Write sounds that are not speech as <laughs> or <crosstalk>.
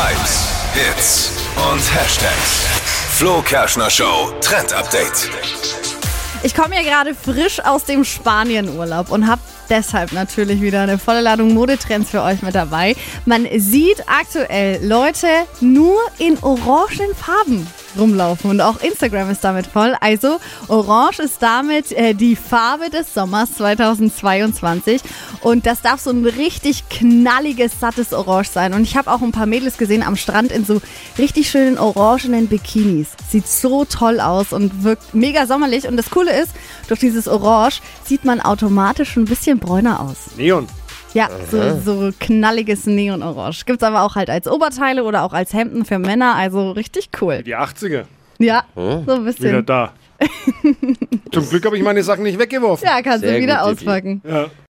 Hypes, Hits und Hashtags. Flo Kerschner Show Trend Update. Ich komme ja gerade frisch aus dem Spanienurlaub und habe deshalb natürlich wieder eine volle Ladung Modetrends für euch mit dabei. Man sieht aktuell Leute nur in orangen Farben rumlaufen und auch Instagram ist damit voll. Also Orange ist damit äh, die Farbe des Sommers 2022 und das darf so ein richtig knalliges, sattes Orange sein. Und ich habe auch ein paar Mädels gesehen am Strand in so richtig schönen orangenen Bikinis. Sieht so toll aus und wirkt mega sommerlich. Und das Coole ist, durch dieses Orange sieht man automatisch ein bisschen bräuner aus. Neon. Ja, so, so knalliges Neonorange. Gibt's aber auch halt als Oberteile oder auch als Hemden für Männer, also richtig cool. Die 80er. Ja, so ein Wieder bisschen. da. <laughs> Zum Glück habe ich meine Sachen nicht weggeworfen. Ja, kannst du Sehr wieder gut, Dippi. auspacken. Ja.